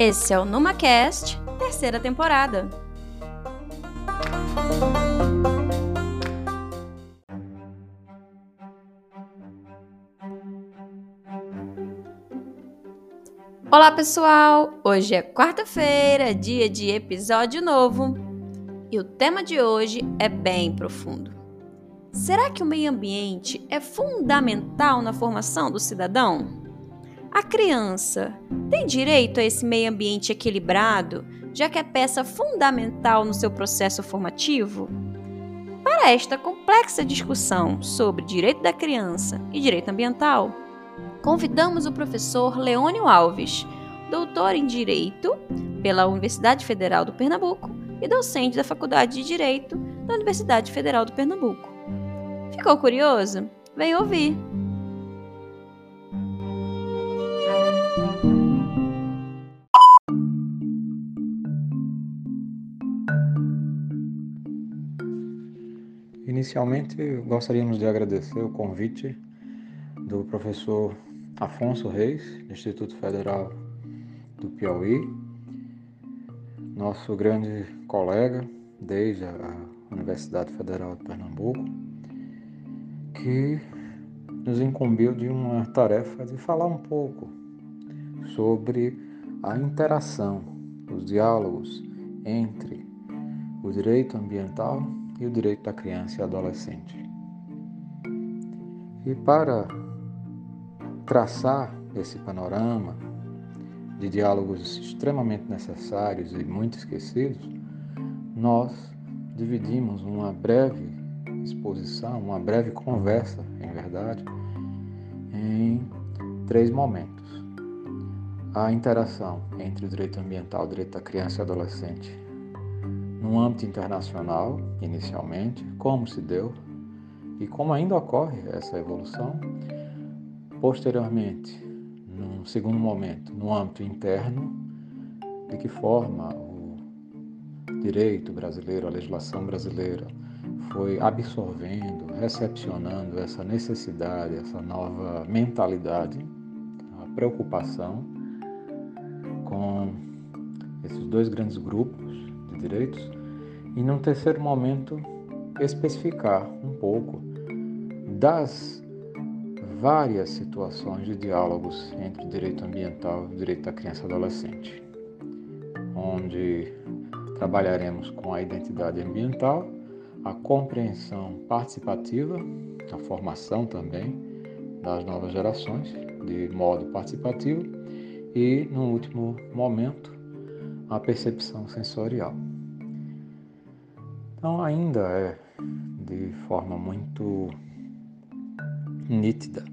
Esse é o NumaCast, terceira temporada. Olá pessoal! Hoje é quarta-feira, dia de episódio novo. E o tema de hoje é bem profundo. Será que o meio ambiente é fundamental na formação do cidadão? A criança tem direito a esse meio ambiente equilibrado, já que é peça fundamental no seu processo formativo? Para esta complexa discussão sobre direito da criança e direito ambiental, convidamos o professor Leônio Alves, doutor em Direito pela Universidade Federal do Pernambuco e docente da Faculdade de Direito da Universidade Federal do Pernambuco. Ficou curioso? Vem ouvir! Inicialmente, gostaríamos de agradecer o convite do professor Afonso Reis, do Instituto Federal do Piauí, nosso grande colega desde a Universidade Federal de Pernambuco, que nos incumbiu de uma tarefa de falar um pouco sobre a interação, os diálogos entre o direito ambiental e o direito da criança e adolescente. E para traçar esse panorama de diálogos extremamente necessários e muito esquecidos, nós dividimos uma breve exposição, uma breve conversa, em verdade, em três momentos. A interação entre o direito ambiental, o direito da criança e adolescente no âmbito internacional, inicialmente, como se deu e como ainda ocorre essa evolução. Posteriormente, num segundo momento, no âmbito interno, de que forma o direito brasileiro, a legislação brasileira foi absorvendo, recepcionando essa necessidade, essa nova mentalidade, a preocupação com esses dois grandes grupos direitos e, num terceiro momento, especificar um pouco das várias situações de diálogos entre o direito ambiental e o direito da criança e adolescente, onde trabalharemos com a identidade ambiental, a compreensão participativa, a formação também das novas gerações de modo participativo e, no último momento, a percepção sensorial. Então, ainda é de forma muito nítida,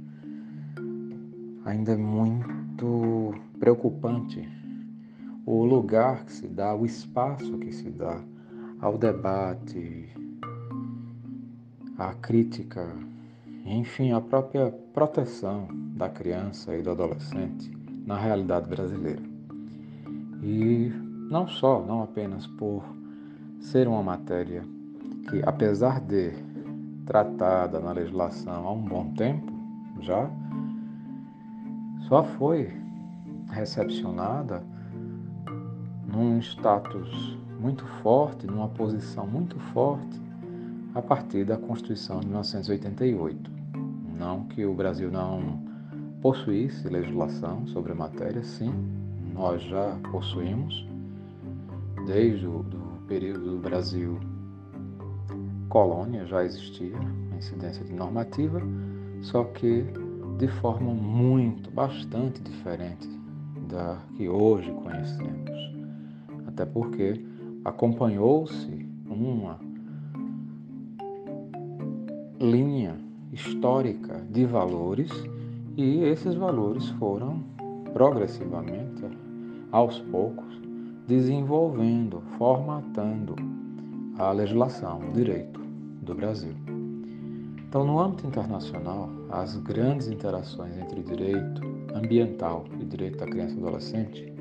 ainda é muito preocupante o lugar que se dá, o espaço que se dá ao debate, à crítica, enfim, à própria proteção da criança e do adolescente na realidade brasileira. E não só, não apenas por ser uma matéria que, apesar de tratada na legislação há um bom tempo já, só foi recepcionada num status muito forte, numa posição muito forte, a partir da Constituição de 1988. Não que o Brasil não possuísse legislação sobre a matéria, sim, nós já possuímos, desde o do período do Brasil colônia já existia incidência de normativa, só que de forma muito, bastante diferente da que hoje conhecemos. Até porque acompanhou-se uma linha histórica de valores e esses valores foram progressivamente, aos poucos, desenvolvendo, formatando a legislação, o direito do Brasil. Então, no âmbito internacional, as grandes interações entre direito ambiental e direito da criança e adolescente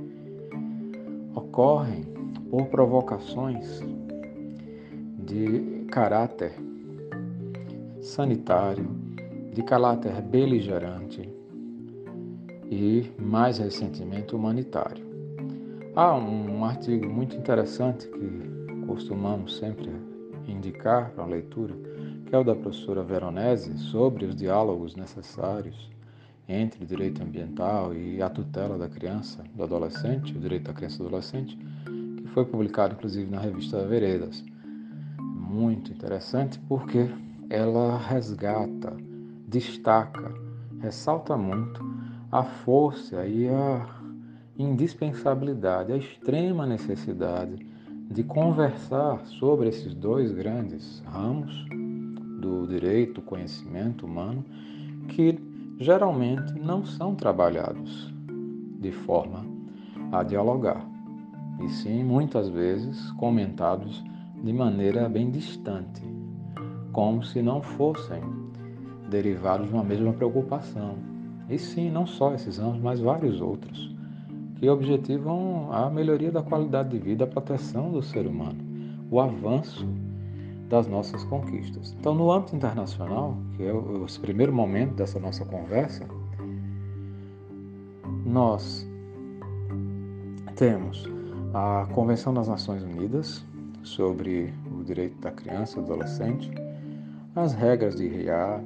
ocorrem por provocações de caráter sanitário, de caráter beligerante e, mais recentemente, humanitário. Há um artigo muito interessante que costumamos sempre indicar para a leitura, que é o da professora Veronese, sobre os diálogos necessários entre o direito ambiental e a tutela da criança, do adolescente, o direito da criança e do adolescente, que foi publicado inclusive na revista Veredas. Muito interessante porque ela resgata, destaca, ressalta muito a força e a indispensabilidade, a extrema necessidade de conversar sobre esses dois grandes ramos do direito, conhecimento humano, que geralmente não são trabalhados de forma a dialogar, e sim muitas vezes comentados de maneira bem distante, como se não fossem derivados de uma mesma preocupação. E sim, não só esses ramos, mas vários outros, que objetivam a melhoria da qualidade de vida, a proteção do ser humano, o avanço das nossas conquistas. Então, no âmbito internacional, que é o primeiro momento dessa nossa conversa, nós temos a Convenção das Nações Unidas sobre o direito da criança e do adolescente, as regras de RIA,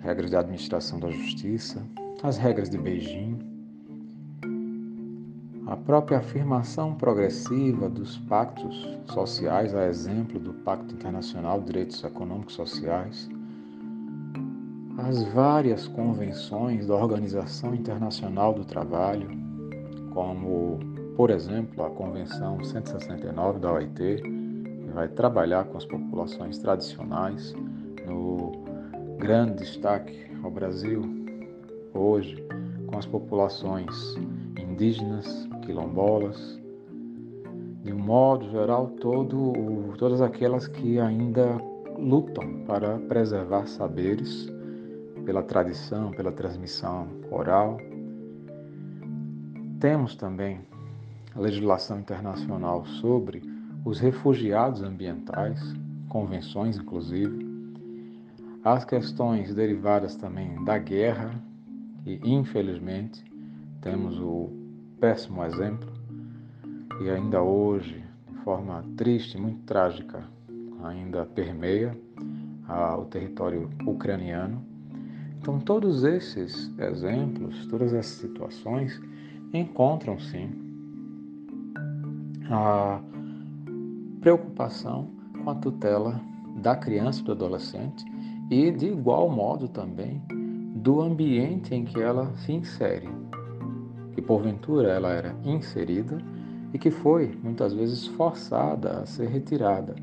regras de administração da justiça, as regras de Beijing, a própria afirmação progressiva dos pactos sociais, a exemplo do Pacto Internacional de Direitos Econômicos Sociais, as várias convenções da Organização Internacional do Trabalho, como, por exemplo, a Convenção 169 da OIT, que vai trabalhar com as populações tradicionais, no grande destaque ao Brasil hoje, com as populações indígenas, quilombolas, de um modo geral, todo, todas aquelas que ainda lutam para preservar saberes pela tradição, pela transmissão oral. Temos também a legislação internacional sobre os refugiados ambientais, convenções inclusive, as questões derivadas também da guerra e, infelizmente, temos o péssimo exemplo e ainda hoje, de forma triste, muito trágica, ainda permeia o território ucraniano. Então, todos esses exemplos, todas essas situações encontram sim a preocupação com a tutela da criança e do adolescente e, de igual modo, também do ambiente em que ela se insere que porventura ela era inserida e que foi muitas vezes forçada a ser retirada,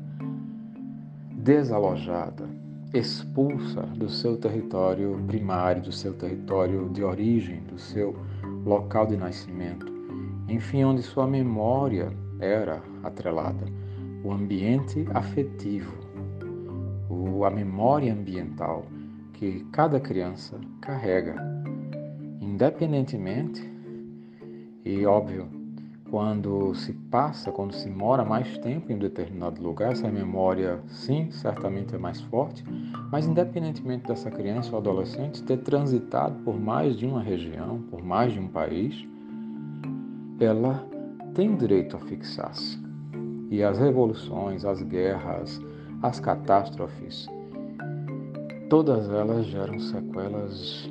desalojada, expulsa do seu território primário, do seu território de origem, do seu local de nascimento, enfim, onde sua memória era atrelada, o ambiente afetivo, a memória ambiental que cada criança carrega, independentemente e óbvio, quando se passa, quando se mora mais tempo em um determinado lugar, essa memória, sim, certamente é mais forte, mas independentemente dessa criança ou adolescente ter transitado por mais de uma região, por mais de um país, ela tem direito a fixar-se. E as revoluções, as guerras, as catástrofes, todas elas geram sequelas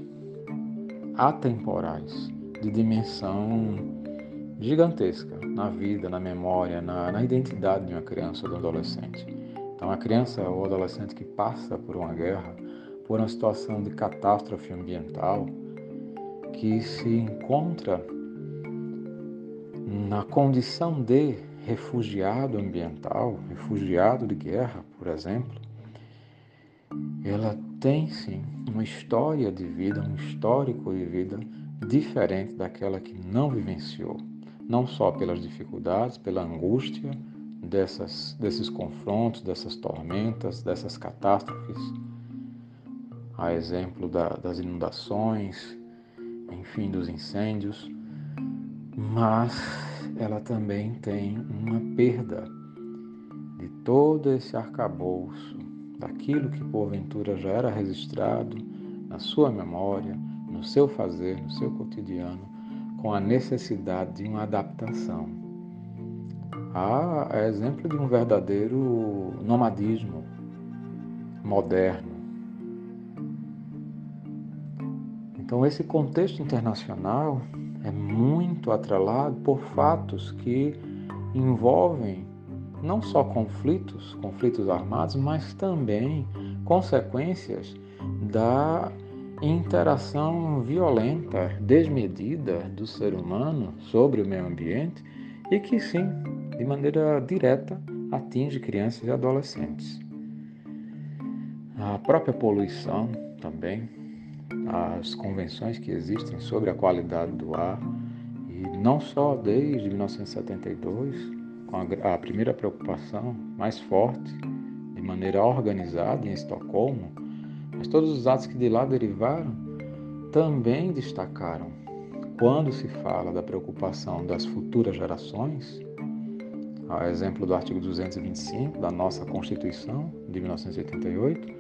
atemporais de dimensão gigantesca na vida, na memória, na, na identidade de uma criança ou de um adolescente. Então, a criança ou adolescente que passa por uma guerra, por uma situação de catástrofe ambiental, que se encontra na condição de refugiado ambiental, refugiado de guerra, por exemplo, ela tem sim uma história de vida, um histórico de vida diferente daquela que não vivenciou, não só pelas dificuldades, pela angústia dessas, desses confrontos, dessas tormentas, dessas catástrofes, a exemplo da, das inundações, enfim, dos incêndios, mas ela também tem uma perda de todo esse arcabouço, daquilo que porventura já era registrado na sua memória, no seu fazer, no seu cotidiano, com a necessidade de uma adaptação. Há exemplo de um verdadeiro nomadismo moderno. Então, esse contexto internacional é muito atrelado por fatos que envolvem não só conflitos, conflitos armados, mas também consequências da interação violenta, desmedida do ser humano sobre o meio ambiente e que sim, de maneira direta, atinge crianças e adolescentes. A própria poluição também, as convenções que existem sobre a qualidade do ar, e não só desde 1972, com a, a primeira preocupação mais forte, de maneira organizada em Estocolmo, mas todos os atos que de lá derivaram também destacaram. Quando se fala da preocupação das futuras gerações, a exemplo do artigo 225 da nossa Constituição de 1988,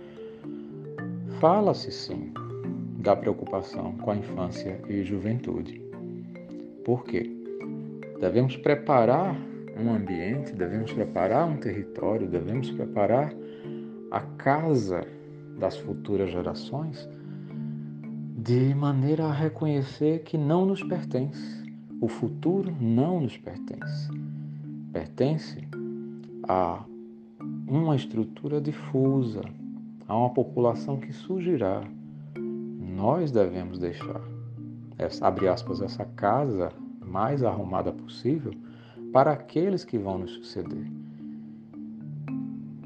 fala-se sim da preocupação com a infância e juventude. Por quê? Devemos preparar um ambiente, devemos preparar um território, devemos preparar a casa das futuras gerações de maneira a reconhecer que não nos pertence. O futuro não nos pertence. Pertence a uma estrutura difusa, a uma população que surgirá. Nós devemos deixar, essa, abre aspas, essa casa mais arrumada possível para aqueles que vão nos suceder.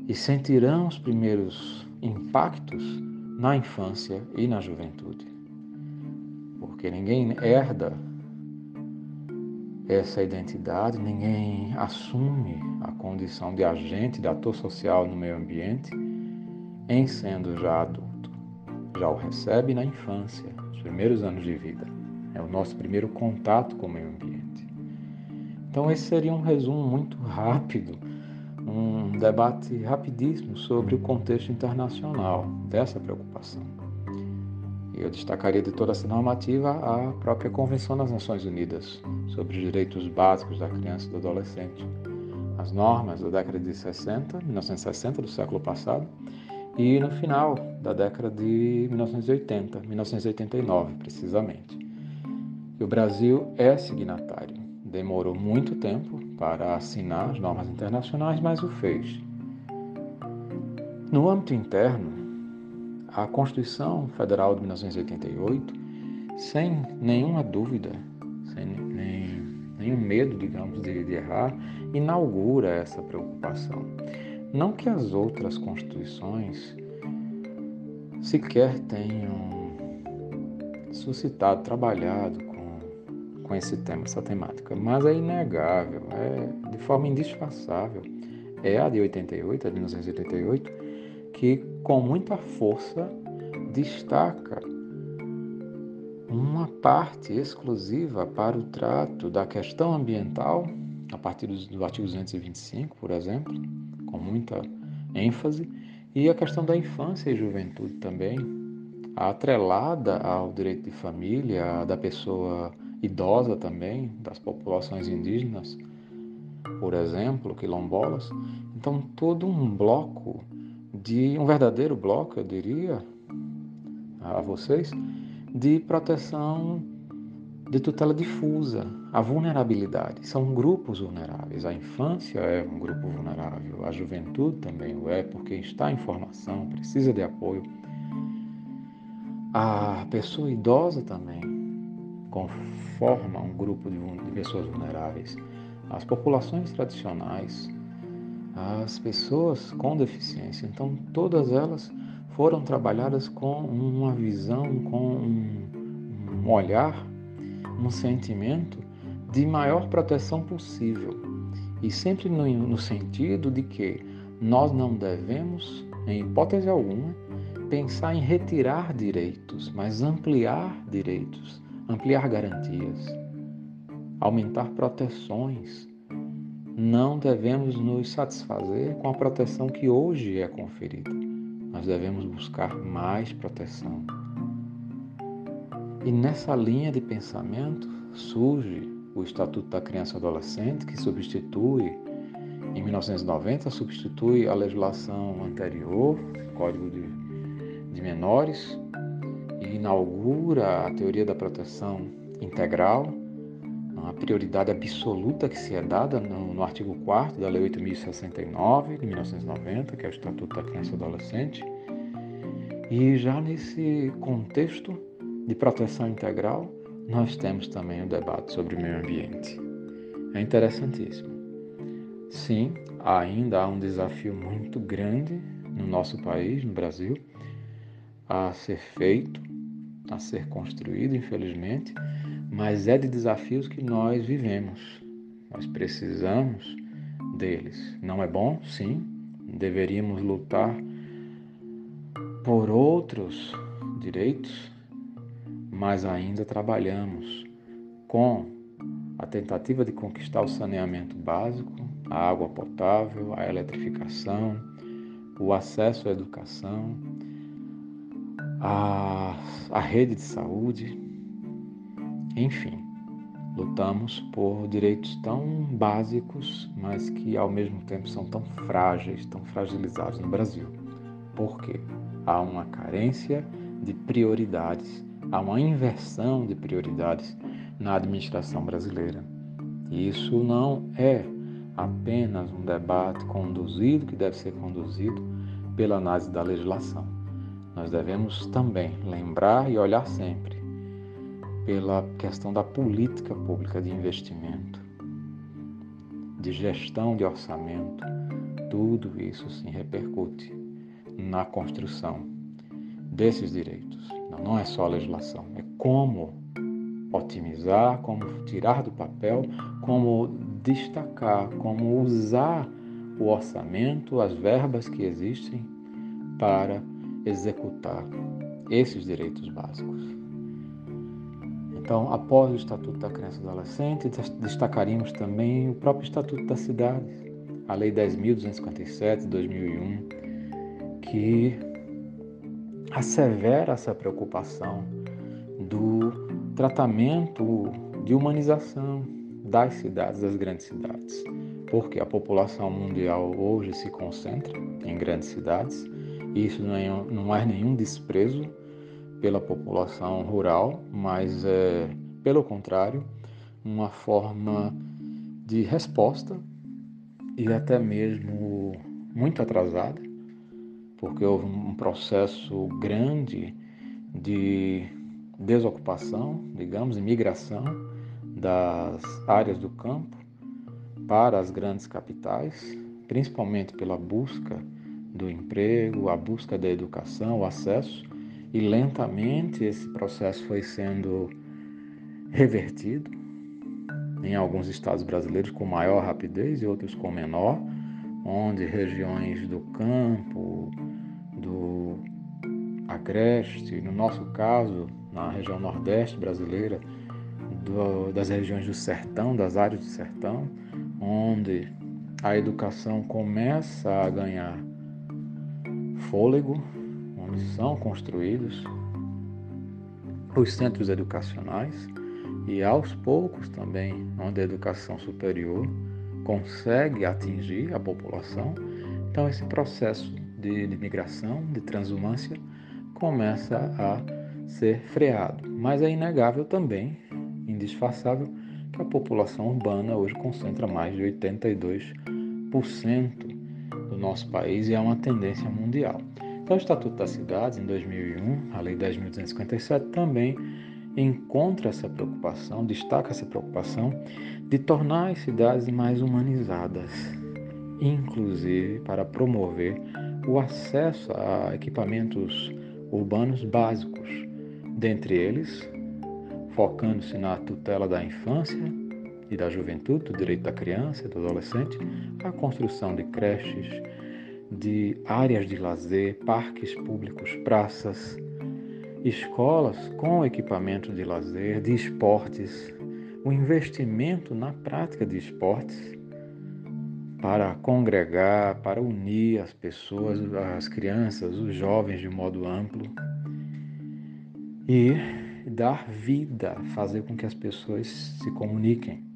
E sentirão os primeiros impactos na infância e na juventude. Porque ninguém herda essa identidade, ninguém assume a condição de agente, de ator social no meio ambiente em sendo já adulto. Já o recebe na infância, nos primeiros anos de vida. É o nosso primeiro contato com o meio ambiente. Então, esse seria um resumo muito rápido um debate rapidíssimo sobre o contexto internacional dessa preocupação. Eu destacaria de toda essa normativa a própria Convenção das Nações Unidas sobre os Direitos Básicos da Criança e do Adolescente, as normas da década de 60, 1960 do século passado, e no final da década de 1980, 1989 precisamente. E o Brasil é signatário. Demorou muito tempo, para assinar as normas internacionais, mas o fez. No âmbito interno, a Constituição Federal de 1988, sem nenhuma dúvida, sem nem, nenhum medo, digamos, de, de errar, inaugura essa preocupação. Não que as outras constituições sequer tenham suscitado, trabalhado com esse tema, essa temática, mas é inegável, é de forma indisfarçável. É a de 88, a de 1988, que com muita força destaca uma parte exclusiva para o trato da questão ambiental, a partir do artigo 225, por exemplo, com muita ênfase, e a questão da infância e juventude também, atrelada ao direito de família, da pessoa idosa também, das populações indígenas, por exemplo, quilombolas. Então, todo um bloco de um verdadeiro bloco, eu diria a vocês, de proteção de tutela difusa, a vulnerabilidade. São grupos vulneráveis. A infância é um grupo vulnerável, a juventude também o é, porque está em formação, precisa de apoio. A pessoa idosa também conforma um grupo de, de pessoas vulneráveis. As populações tradicionais, as pessoas com deficiência. Então, todas elas foram trabalhadas com uma visão, com um, um olhar, um sentimento de maior proteção possível. E sempre no, no sentido de que nós não devemos, em hipótese alguma, pensar em retirar direitos, mas ampliar direitos ampliar garantias, aumentar proteções. Não devemos nos satisfazer com a proteção que hoje é conferida, mas devemos buscar mais proteção. E nessa linha de pensamento surge o Estatuto da Criança e Adolescente, que substitui, em 1990, substitui a legislação anterior, Código de, de Menores, inaugura a teoria da proteção integral, a prioridade absoluta que se é dada no, no artigo 4 da Lei 8.069 de 1990, que é o Estatuto da Criança e Adolescente. E já nesse contexto de proteção integral, nós temos também o debate sobre o meio ambiente. É interessantíssimo. Sim, ainda há um desafio muito grande no nosso país, no Brasil, a ser feito, a ser construído, infelizmente, mas é de desafios que nós vivemos. Nós precisamos deles. Não é bom? Sim. Deveríamos lutar por outros direitos, mas ainda trabalhamos com a tentativa de conquistar o saneamento básico, a água potável, a eletrificação, o acesso à educação, a, a rede de saúde, enfim, lutamos por direitos tão básicos, mas que ao mesmo tempo são tão frágeis, tão fragilizados no Brasil. Por quê? Há uma carência de prioridades, há uma inversão de prioridades na administração brasileira. E isso não é apenas um debate conduzido, que deve ser conduzido pela análise da legislação. Nós devemos também lembrar e olhar sempre pela questão da política pública de investimento, de gestão de orçamento, tudo isso sim repercute na construção desses direitos. Não é só a legislação, é como otimizar, como tirar do papel, como destacar, como usar o orçamento, as verbas que existem para executar esses direitos básicos. Então, após o Estatuto da Criança e do Adolescente, destacaríamos também o próprio Estatuto da Cidade, a Lei 10.257 de 2001, que assevera essa preocupação do tratamento de humanização das cidades, das grandes cidades. Porque a população mundial hoje se concentra em grandes cidades, isso não é, não é nenhum desprezo pela população rural, mas é, pelo contrário, uma forma de resposta e até mesmo muito atrasada, porque houve um processo grande de desocupação, digamos, imigração das áreas do campo para as grandes capitais, principalmente pela busca do emprego, a busca da educação, o acesso e lentamente esse processo foi sendo revertido em alguns estados brasileiros com maior rapidez e outros com menor, onde regiões do campo, do agreste, no nosso caso, na região nordeste brasileira, do, das regiões do sertão, das áreas do sertão, onde a educação começa a ganhar fôlego, são construídos os centros educacionais e aos poucos também onde a educação superior consegue atingir a população, então esse processo de, de migração, de transumância, começa a ser freado. Mas é inegável também, indisfaçável, que a população urbana hoje concentra mais de 82% do nosso país e é uma tendência mundial. Então, o Estatuto das Cidades, em 2001, a Lei 10.257, também encontra essa preocupação, destaca essa preocupação de tornar as cidades mais humanizadas, inclusive para promover o acesso a equipamentos urbanos básicos, dentre eles, focando-se na tutela da infância e da juventude, do direito da criança e do adolescente, a construção de creches, de áreas de lazer, parques públicos, praças, escolas com equipamento de lazer, de esportes, o investimento na prática de esportes para congregar, para unir as pessoas, as crianças, os jovens de modo amplo. E dar vida, fazer com que as pessoas se comuniquem.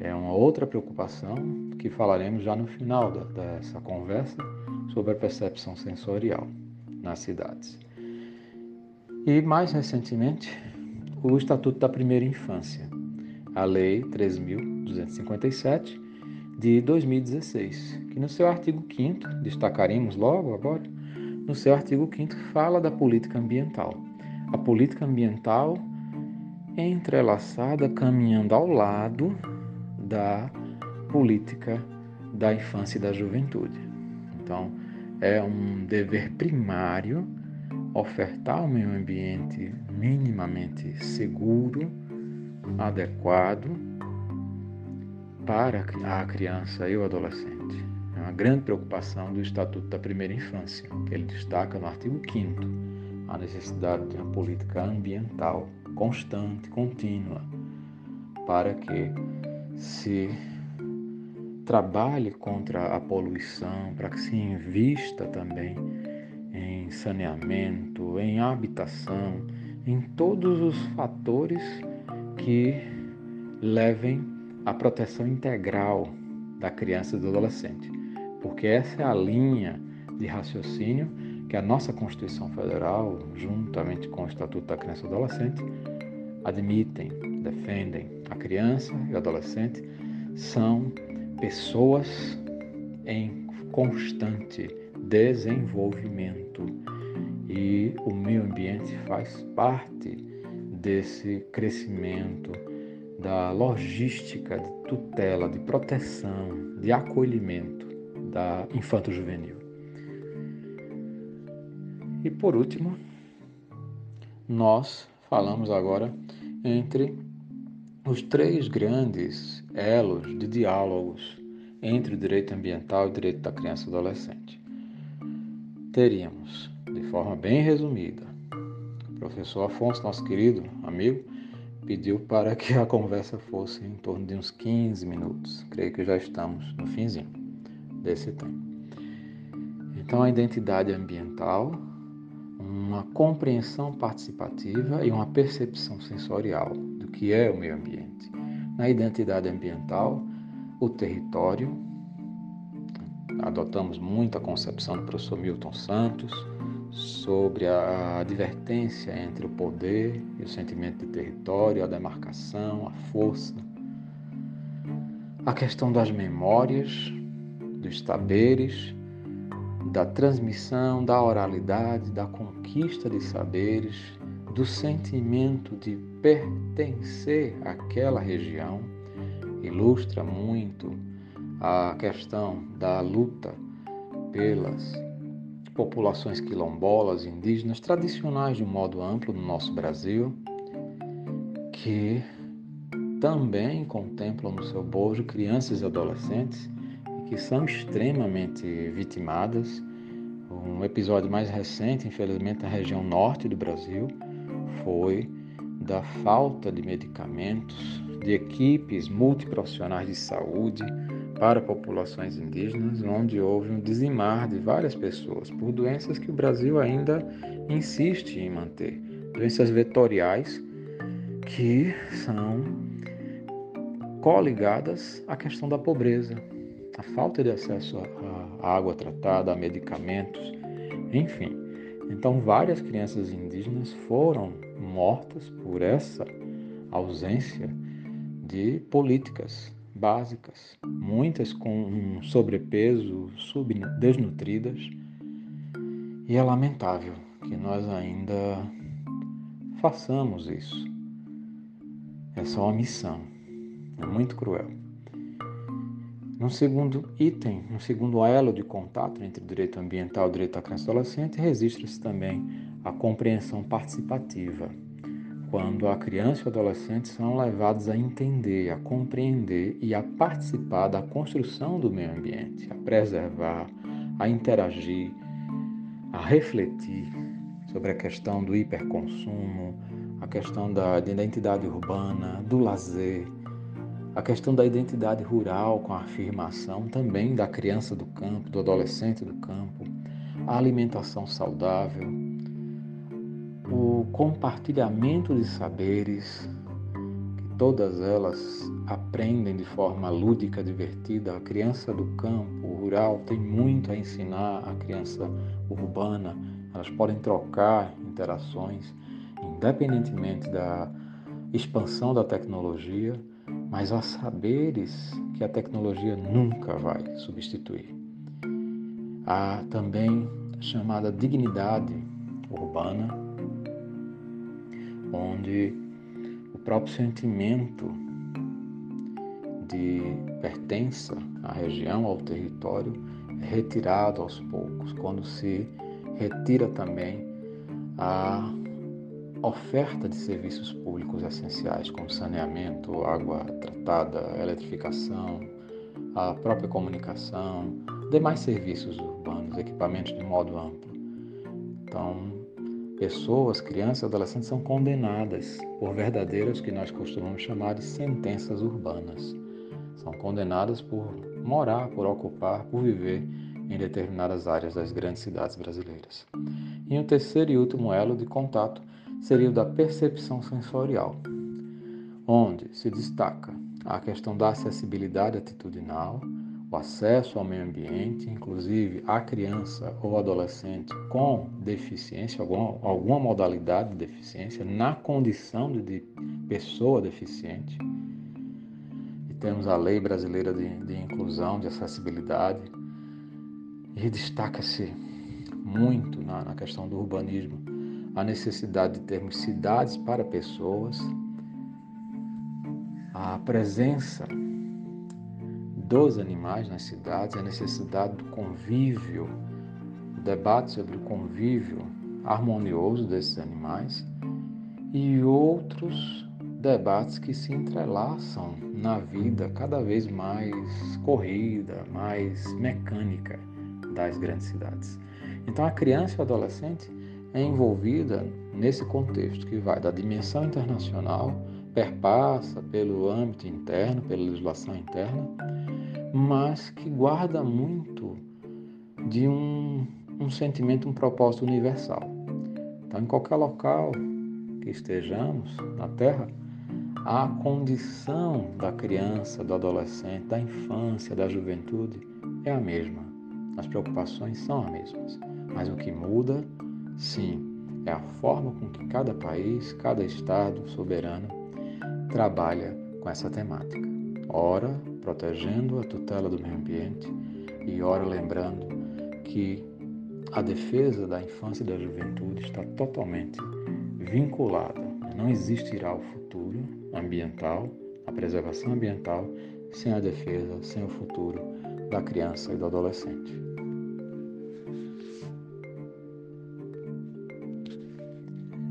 É uma outra preocupação que falaremos já no final dessa conversa sobre a percepção sensorial nas cidades. E mais recentemente, o Estatuto da Primeira Infância, a Lei 3.257 de 2016, que no seu artigo 5 destacaremos logo agora, no seu artigo 5 fala da política ambiental. A política ambiental é entrelaçada, caminhando ao lado da política da infância e da juventude. Então, é um dever primário ofertar um meio ambiente minimamente seguro, adequado para a criança e o adolescente. É uma grande preocupação do Estatuto da Primeira Infância, que ele destaca no artigo 5 a necessidade de uma política ambiental constante, contínua, para que se trabalhe contra a poluição, para que se invista também em saneamento, em habitação, em todos os fatores que levem à proteção integral da criança e do adolescente. Porque essa é a linha de raciocínio que a nossa Constituição Federal, juntamente com o Estatuto da Criança e do Adolescente, admitem, defendem. A criança e o adolescente são pessoas em constante desenvolvimento e o meio ambiente faz parte desse crescimento da logística de tutela, de proteção, de acolhimento da infanto-juvenil. E por último, nós falamos agora entre os três grandes elos de diálogos entre o direito ambiental e o direito da criança e adolescente. Teríamos, de forma bem resumida, o professor Afonso, nosso querido amigo, pediu para que a conversa fosse em torno de uns 15 minutos. Creio que já estamos no finzinho desse tempo. Então, a identidade ambiental, uma compreensão participativa e uma percepção sensorial que é o meio ambiente. Na identidade ambiental, o território, adotamos muito a concepção do professor Milton Santos sobre a advertência entre o poder e o sentimento de território, a demarcação, a força, a questão das memórias, dos saberes, da transmissão, da oralidade, da conquista de saberes, do sentimento de pertencer àquela região, ilustra muito a questão da luta pelas populações quilombolas, indígenas, tradicionais de um modo amplo no nosso Brasil, que também contemplam no seu bojo crianças e adolescentes que são extremamente vitimadas. Um episódio mais recente, infelizmente, na região norte do Brasil, foi da falta de medicamentos, de equipes multiprofissionais de saúde para populações indígenas, onde houve um dizimar de várias pessoas por doenças que o Brasil ainda insiste em manter, doenças vetoriais que são coligadas à questão da pobreza, a falta de acesso à água tratada, a medicamentos, enfim. Então, várias crianças indígenas foram mortas por essa ausência de políticas básicas, muitas com sobrepeso, desnutridas, e é lamentável que nós ainda façamos isso. Essa omissão é muito cruel. No segundo item, no segundo elo de contato entre o direito ambiental e o direito da criança e adolescente, registra-se também a compreensão participativa, quando a criança e o adolescente são levados a entender, a compreender e a participar da construção do meio ambiente, a preservar, a interagir, a refletir sobre a questão do hiperconsumo, a questão da identidade urbana, do lazer, a questão da identidade rural com a afirmação também da criança do campo, do adolescente do campo, a alimentação saudável, o compartilhamento de saberes, que todas elas aprendem de forma lúdica, divertida. A criança do campo rural tem muito a ensinar à criança urbana. Elas podem trocar interações, independentemente da expansão da tecnologia, mas há saberes que a tecnologia nunca vai substituir. Há também a chamada dignidade urbana, onde o próprio sentimento de pertença à região, ao território, é retirado aos poucos, quando se retira também a oferta de serviços públicos essenciais, como saneamento, água tratada, eletrificação, a própria comunicação, demais serviços urbanos, equipamentos de modo amplo. Então, pessoas, crianças adolescentes são condenadas por verdadeiras que nós costumamos chamar de sentenças urbanas. São condenadas por morar, por ocupar, por viver em determinadas áreas das grandes cidades brasileiras. E o terceiro e último elo de contato seria o da percepção sensorial, onde se destaca a questão da acessibilidade atitudinal, o acesso ao meio ambiente, inclusive a criança ou adolescente com deficiência, alguma, alguma modalidade de deficiência, na condição de, de pessoa deficiente. E temos a Lei Brasileira de, de Inclusão, de Acessibilidade, e destaca-se muito na, na questão do urbanismo a necessidade de termos cidades para pessoas, a presença dos animais nas cidades, a necessidade do convívio, o debate sobre o convívio harmonioso desses animais e outros debates que se entrelaçam na vida cada vez mais corrida, mais mecânica das grandes cidades. Então a criança e o adolescente é envolvida nesse contexto que vai da dimensão internacional, perpassa pelo âmbito interno, pela legislação interna, mas que guarda muito de um, um sentimento, um propósito universal. Então, em qualquer local que estejamos na Terra, a condição da criança, do adolescente, da infância, da juventude é a mesma. As preocupações são as mesmas, mas o que muda Sim, é a forma com que cada país, cada estado soberano trabalha com essa temática. Ora, protegendo a tutela do meio ambiente e ora lembrando que a defesa da infância e da juventude está totalmente vinculada. Não existirá o futuro ambiental, a preservação ambiental, sem a defesa, sem o futuro da criança e do adolescente.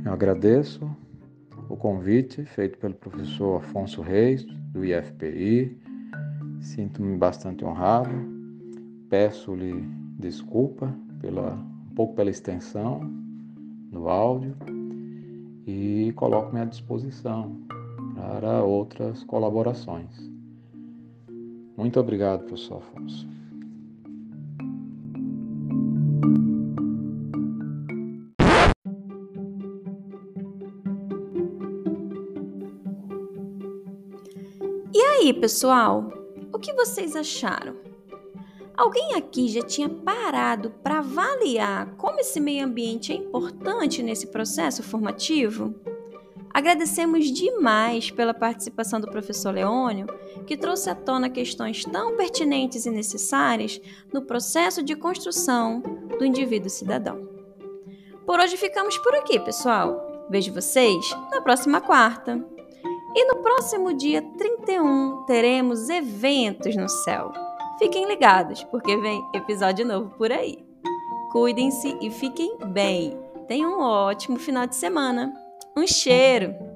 Eu agradeço o convite feito pelo professor Afonso Reis, do IFPI. Sinto-me bastante honrado. Peço-lhe desculpa pela, um pouco pela extensão do áudio e coloco-me à disposição para outras colaborações. Muito obrigado, professor Afonso. Aí, pessoal, o que vocês acharam? Alguém aqui já tinha parado para avaliar como esse meio ambiente é importante nesse processo formativo? Agradecemos demais pela participação do professor Leônio, que trouxe à tona questões tão pertinentes e necessárias no processo de construção do indivíduo cidadão. Por hoje ficamos por aqui, pessoal. Vejo vocês na próxima quarta. E no próximo dia 31 teremos eventos no céu. Fiquem ligados, porque vem episódio novo por aí. Cuidem-se e fiquem bem. Tenham um ótimo final de semana. Um cheiro!